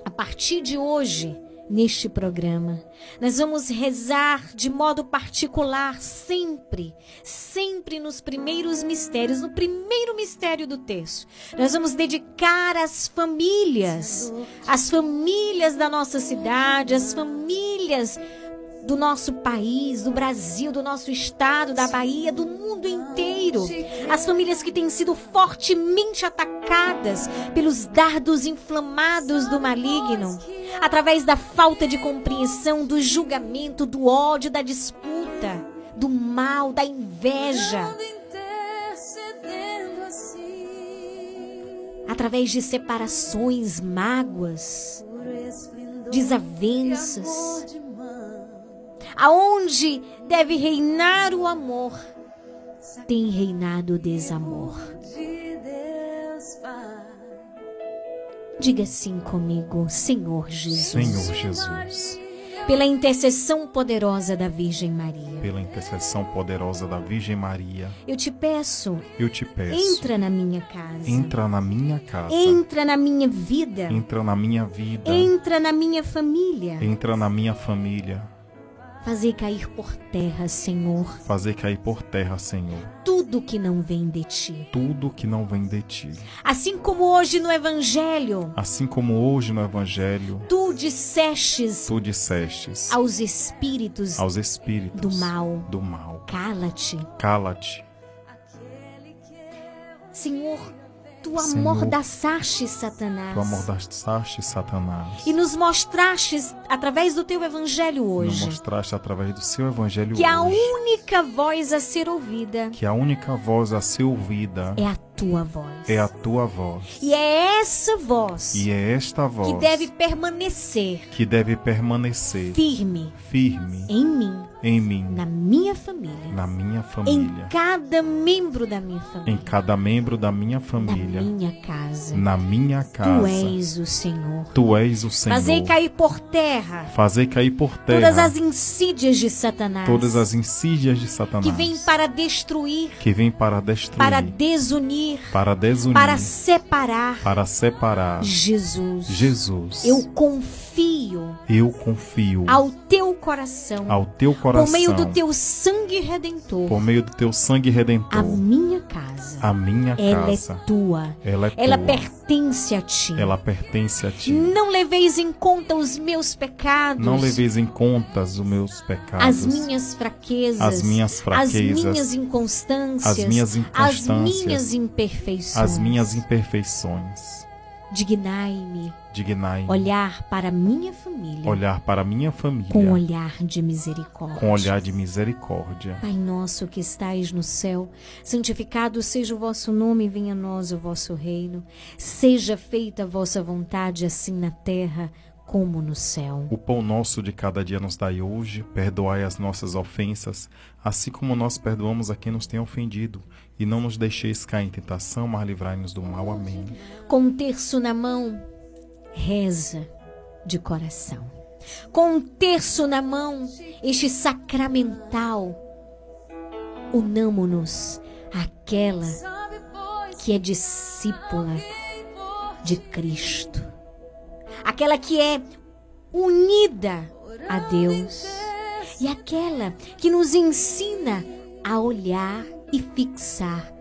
a partir de hoje, neste programa. Nós vamos rezar de modo particular sempre, sempre nos primeiros mistérios, no primeiro mistério do texto. Nós vamos dedicar às famílias, às famílias da nossa cidade, às famílias do nosso país, do Brasil, do nosso estado, da Bahia, do mundo inteiro. As famílias que têm sido fortemente atacadas pelos dardos inflamados do maligno, através da falta de compreensão, do julgamento, do ódio, da disputa, do mal, da inveja. Através de separações, mágoas, desavenças aonde deve reinar o amor, tem reinado o desamor. Diga assim comigo, Senhor Jesus. Senhor Jesus, Pela intercessão poderosa da Virgem Maria. pela intercessão poderosa da Virgem Maria, Eu te peço, eu te peço, entra na minha casa. entra na minha casa, Entra na minha vida. entra na minha vida, Entra na minha família. entra na minha família, Fazer cair por terra, Senhor, fazer cair por terra, Senhor, tudo que não vem de ti. tudo que não vem de ti. Assim como hoje no Evangelho, Assim como hoje no Evangelho, tu dissestes tu dissestes aos espíritos aos espíritos do mal: do mal, cala-te. cala-te. Senhor, tu amordaçaste Satanás. Tu amordaçaste Satanás. E nos mostraste, através do teu evangelho Nos hoje, mostraste através do seu Evangelho que a hoje única voz a ser ouvida que a única voz a ser ouvida é a tua voz. é a tua voz. E é essa voz E é esta voz que deve permanecer que deve permanecer firme firme em mim, em mim, na minha família, na minha em família, cada membro da minha família, em cada membro da minha na família, minha casa. na minha Tu casa. és o Senhor. Tu és o Senhor. Fazer cair por terra Fazer cair por terra todas as insídias de Satanás todas as insídias de Satanás que vêm para destruir, que vem para destruir, para desunir, para desunir, para separar. para separar. Jesus, Jesus, eu confio eu confio ao teu coração, ao teu coração, por meio do teu sangue redentor, por meio do teu sangue redentor, a minha casa. a minha Ela casa. é tua. Ela é Ela tua. pertence a ti. Ela pertence a ti. Não leveis em conta os meus pecados. Não leveis em conta os meus pecados, as minhas fraquezas, As minhas fraquezas, as minhas inconstâncias, as minhas as inconstâncias, minhas imperfeições. as minhas imperfeições. Dignai-me Dignai-me olhar para minha família olhar para minha família com olhar de misericórdia. com olhar de misericórdia. Pai nosso que estais no céu, santificado seja o vosso nome, venha a nós o vosso reino. Seja feita a vossa vontade, assim na terra como no céu. O pão nosso de cada dia nos dai hoje, perdoai as nossas ofensas, assim como nós perdoamos a quem nos tem ofendido, e não nos deixeis cair em tentação, mas livrai-nos do mal. Amém. Com um terço na mão, reza de coração. Com um terço na mão, este sacramental, unamo-nos àquela que é discípula de Cristo. Aquela que é unida a Deus. E aquela que nos ensina a olhar e fixar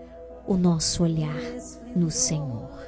o nosso olhar no Senhor.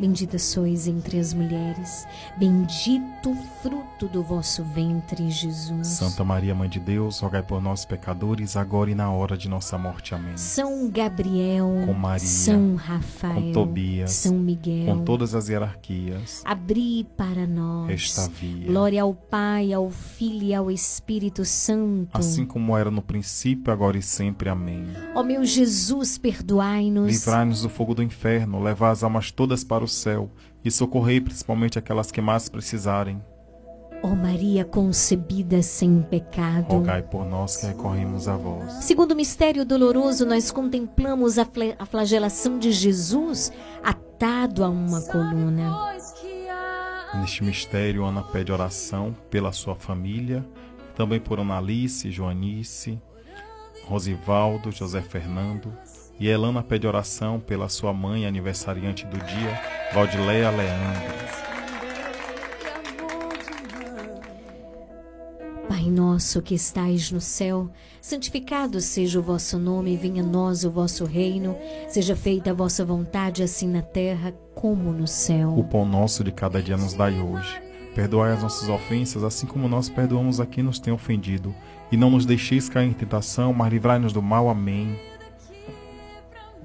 Bendita sois entre as mulheres, bendito o fruto do vosso ventre, Jesus. Santa Maria, Mãe de Deus, rogai por nós, pecadores, agora e na hora de nossa morte. Amém. São Gabriel, Com Maria, São Rafael, com Tobias, São Miguel, com todas as hierarquias, abri para nós. esta via. Glória ao Pai, ao Filho e ao Espírito Santo. Assim como era no princípio, agora e sempre. Amém. Ó meu Jesus, perdoai-nos. Livrai-nos do fogo do inferno, levai as almas todas para o céu e socorrei principalmente aquelas que mais precisarem. Ó Maria concebida sem pecado. Rogai por nós que recorremos a vós. Segundo o mistério doloroso, nós contemplamos a, a flagelação de Jesus atado a uma coluna. Neste mistério, Ana pede oração pela sua família, também por Analice, Joanice, Rosivaldo, José Fernando. E Elana pede oração pela sua mãe aniversariante do dia, Valdileia Leandro. Pai nosso que estais no céu, santificado seja o vosso nome, venha a nós o vosso reino, seja feita a vossa vontade, assim na terra como no O céu. pão nosso de cada dia nos dai hoje. Perdoai as nossas ofensas, assim como nós perdoamos a quem nos tem ofendido. E não nos deixeis cair em tentação, mas livrai-nos do mal. Amém.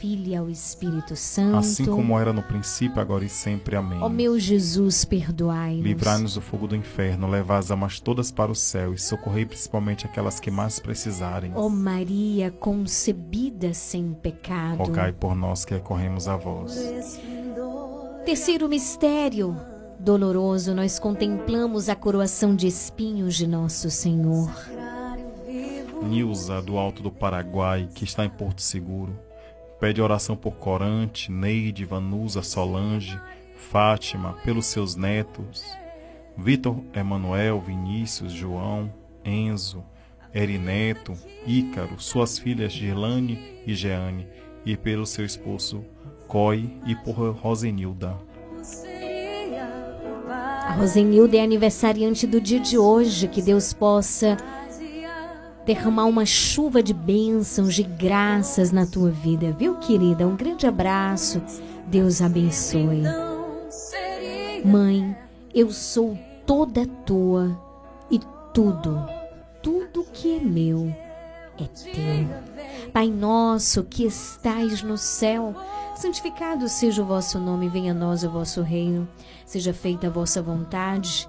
Filho e ao Espírito Santo. Assim como era no princípio, agora e sempre. Amém. Ó meu Jesus, perdoai-nos. Livrai-nos do fogo do inferno, levai as almas todas para o céu e socorrei principalmente aquelas que mais precisarem. Ó Maria concebida sem pecado. Rogai por nós que recorremos a vós. Terceiro mistério doloroso, nós contemplamos a coroação de espinhos de nosso Senhor. Nilza, do Alto do Paraguai, que está em Porto Seguro, pede oração por Corante, Neide, Vanusa, Solange, Fátima, pelos seus netos, Vitor, Emanuel, Vinícius, João, Enzo, Erineto, Ícaro, suas filhas Girlane e Jeane, e pelo seu esposo Coi e por Rosenilda. A Rosenilda é aniversariante do dia de hoje. Que Deus possa derramar uma chuva de bênçãos, de graças na tua vida, viu, querida? Um grande abraço. Deus abençoe. Mãe, eu sou toda tua e tudo, tudo que é meu é teu. Pai nosso que estais no céu, santificado seja o vosso nome, venha a nós o vosso reino, seja feita a vossa vontade,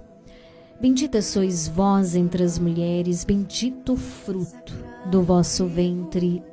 Bendita sois vós entre as mulheres, bendito o fruto do vosso ventre,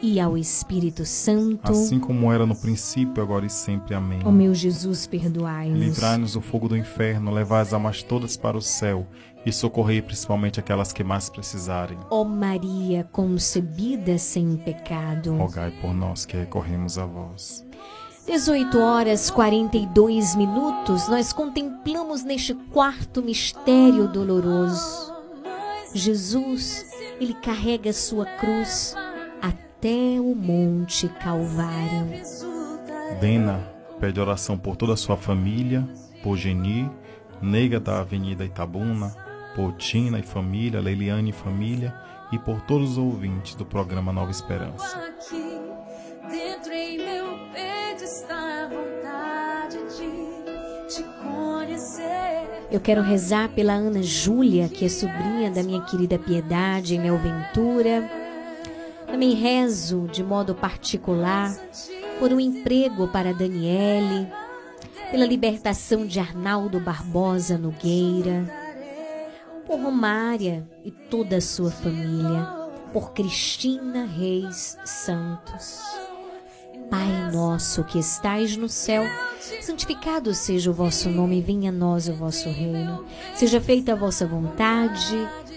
e ao Espírito Santo. Assim como era no princípio, agora e sempre. Amém. Ó meu Jesus, perdoai-nos. Livrai-nos do fogo do inferno, levai as almas todas para o céu e socorrei principalmente aquelas que mais precisarem. Ó Maria, concebida sem pecado. Rogai por nós que recorremos a vós. 18 horas 42 minutos, nós contemplamos neste quarto mistério doloroso. Jesus, ele carrega sua cruz até o Monte Calvário. Dena pede oração por toda a sua família, por Geni, Neiga da Avenida Itabuna, por Tina e família, Leiliane e família e por todos os ouvintes do programa Nova Esperança. Aqui dentro em meu peito está a vontade de te conhecer. Eu quero rezar pela Ana Júlia, que é sobrinha da minha querida Piedade em Mel Ventura. Também rezo de modo particular por um emprego para Daniele, pela libertação de Arnaldo Barbosa Nogueira, por Romária e toda a sua família, por Cristina Reis Santos. Pai nosso que estais no céu, santificado seja o vosso nome, venha a nós o vosso reino. Seja feita a vossa vontade,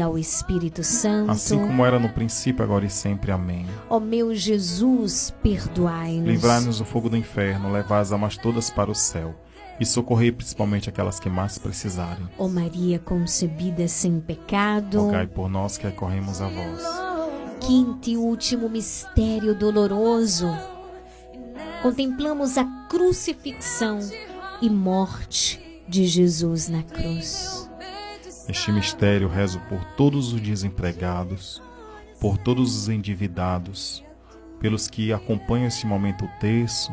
ao Espírito Santo. assim como era no princípio, agora e sempre. Amém. Ó meu Jesus, perdoai-nos. Livrai-nos do fogo do inferno, levai as almas todas para o céu e socorrei principalmente aquelas que mais precisarem. Ó Maria concebida sem pecado. Rogai por nós que recorremos a vós. Quinto e último mistério doloroso. Contemplamos a crucifixão e morte de Jesus na cruz. Neste mistério, rezo por todos os desempregados, por todos os endividados, pelos que acompanham esse momento o terço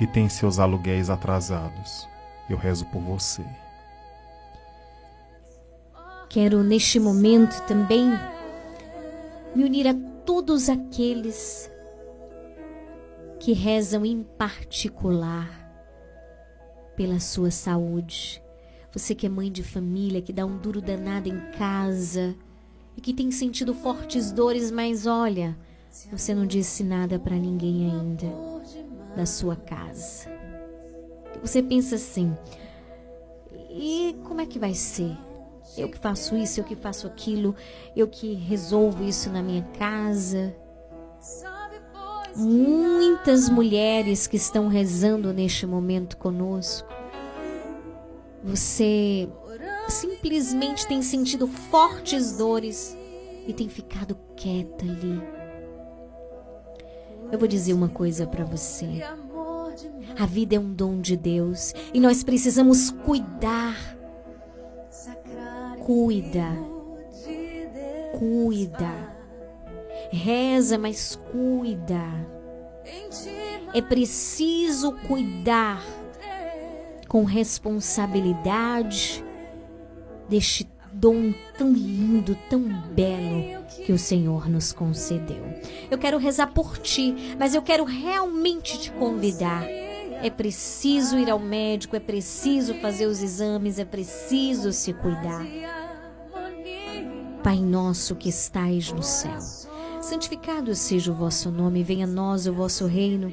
e têm seus aluguéis atrasados. Eu rezo por você. Quero neste momento também me unir a todos aqueles que rezam em particular pela sua saúde. Você que é mãe de família, que dá um duro danado em casa e que tem sentido fortes dores, mas olha, você não disse nada para ninguém ainda da sua casa. Você pensa assim: e como é que vai ser? Eu que faço isso, eu que faço aquilo, eu que resolvo isso na minha casa. Muitas mulheres que estão rezando neste momento conosco. Você simplesmente tem sentido fortes dores e tem ficado quieta ali. Eu vou dizer uma coisa para você. A vida é um dom de Deus e nós precisamos cuidar. Cuida. Cuida. Reza, mas cuida. É preciso cuidar com responsabilidade deste dom tão lindo, tão belo que o Senhor nos concedeu. Eu quero rezar por ti, mas eu quero realmente te convidar. É preciso ir ao médico, é preciso fazer os exames, é preciso se cuidar. Pai nosso que estais no céu, santificado seja o vosso nome, venha a nós o vosso reino.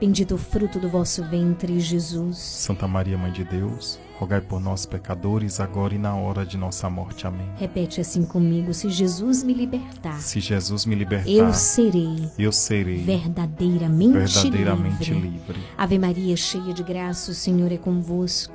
bendito o fruto do vosso ventre, Jesus. Santa Maria, Mãe de Deus, rogai por nós, pecadores, agora e na hora de nossa morte. Amém. Repete assim comigo: se Jesus me libertar, Se Jesus me libertar, eu serei eu serei verdadeiramente, verdadeiramente livre. livre. Ave Maria, cheia de graça, o Senhor é convosco.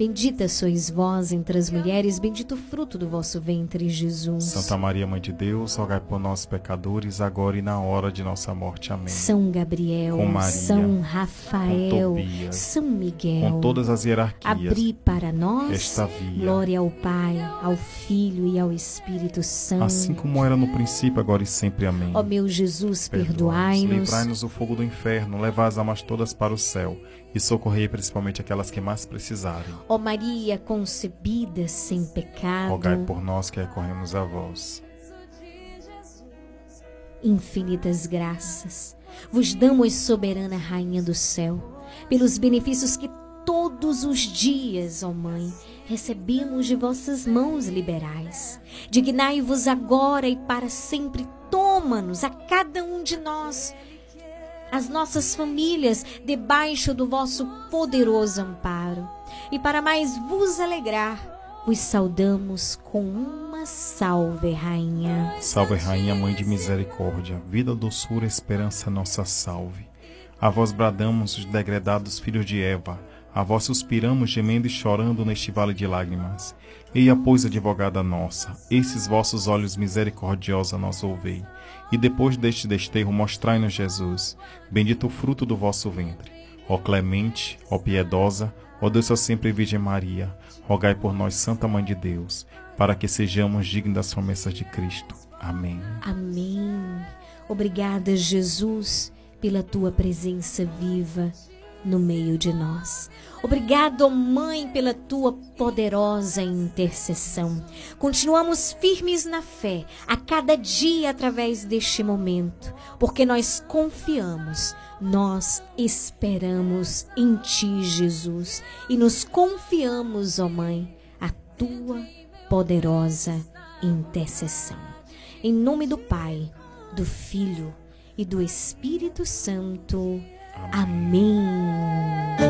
Bendita sois vós entre as mulheres, bendito o fruto do vosso ventre, Jesus. Santa Maria, Mãe de Deus, rogai por nós pecadores, agora e na hora de nossa morte. Amém. São Gabriel, Maria, São Rafael, Tobias, São Miguel, com todas as hierarquias, abri para nós esta via. glória ao Pai, ao Filho e ao Espírito Santo. Assim como era no princípio, agora e sempre. Amém. Ó meu Jesus, Perdoai-nos, perdoai-nos. Livrai-nos do fogo do inferno, levai as almas todas para o céu e socorrei principalmente aquelas que mais precisarem. Ó Maria concebida sem pecado, Rogai por nós que recorremos a vós. infinitas graças. Vos damos, soberana Rainha do céu, pelos benefícios que todos os dias, ó Mãe, recebemos de vossas mãos liberais. Dignai-vos agora e para sempre, toma-nos a cada um de nós, as nossas famílias, debaixo do vosso poderoso amparo. E para mais vos alegrar, vos saudamos com uma salve, Rainha. Salve, Rainha, Mãe de Misericórdia, vida, doçura, esperança, nossa salve. A vós bradamos os degredados filhos de Eva, a vós suspiramos, gemendo e chorando neste vale de lágrimas. Eia, pois, advogada nossa, esses vossos olhos misericordiosa nos ouvei, e depois deste desterro mostrai-nos Jesus, bendito o fruto do vosso ventre. Ó clemente, ó piedosa, ó Deus sempre Virgem Maria, rogai por nós, Santa Mãe de Deus, para que sejamos dignos das promessas de Cristo. Amém. Amém. Obrigada, Jesus, pela tua presença viva no meio de nós. Obrigado, Mãe, pela tua poderosa intercessão. Continuamos firmes na fé a cada dia através deste momento, porque nós confiamos, nós esperamos em ti, Jesus, e nos confiamos, ó Mãe, a tua poderosa intercessão. Em nome do Pai, do Filho e do Espírito Santo. Amém.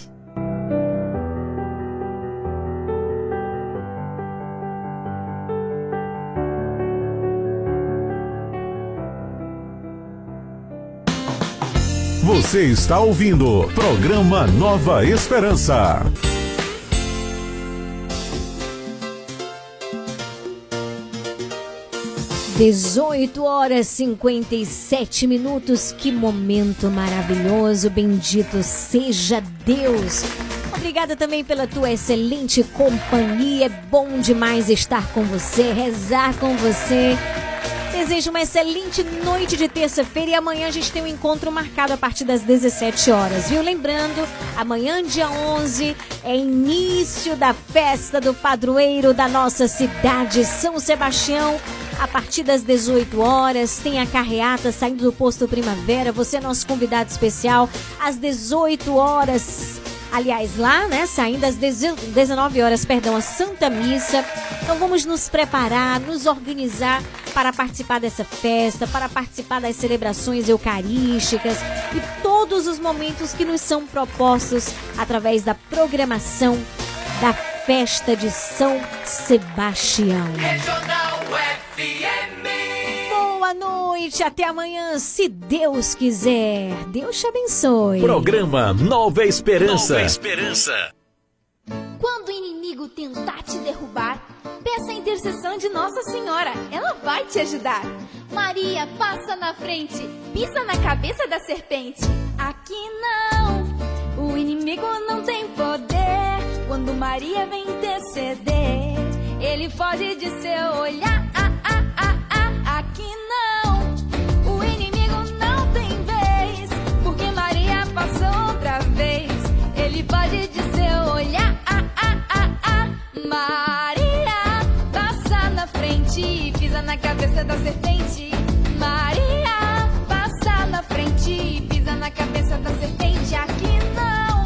Você está ouvindo Programa Nova Esperança. Dezoito horas 57 minutos. Que momento maravilhoso. Bendito seja Deus. Obrigada também pela tua excelente companhia. É bom demais estar com você, rezar com você. Desejo uma excelente noite de terça-feira e amanhã a gente tem um encontro marcado a partir das 17 horas, viu? Lembrando, amanhã, dia 11, é início da festa do padroeiro da nossa cidade, São Sebastião. A partir das 18 horas, tem a carreata saindo do posto Primavera. Você é nosso convidado especial. Às 18 horas, Aliás, lá, né, saindo às 19 horas, perdão, a Santa Missa. Então vamos nos preparar, nos organizar para participar dessa festa, para participar das celebrações eucarísticas e todos os momentos que nos são propostos através da programação da festa de São Sebastião. Regional FM. Boa noite, até amanhã, se Deus quiser. Deus te abençoe. Programa Nova Esperança. Nova Esperança. Quando o inimigo tentar te derrubar, peça a intercessão de Nossa Senhora. Ela vai te ajudar. Maria, passa na frente, pisa na cabeça da serpente. Aqui não, o inimigo não tem poder. Quando Maria vem interceder, ele foge de seu olhar. Foge de seu olhar. Ah, ah, ah, ah. Maria, passa na frente, pisa na cabeça da serpente. Maria, passa na frente, pisa na cabeça da serpente. Aqui não,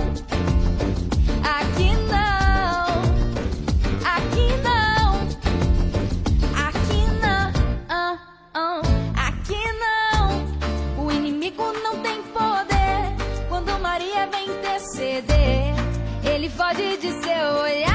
aqui não, aqui não, aqui não, aqui não. O inimigo não Ele de seu olhar.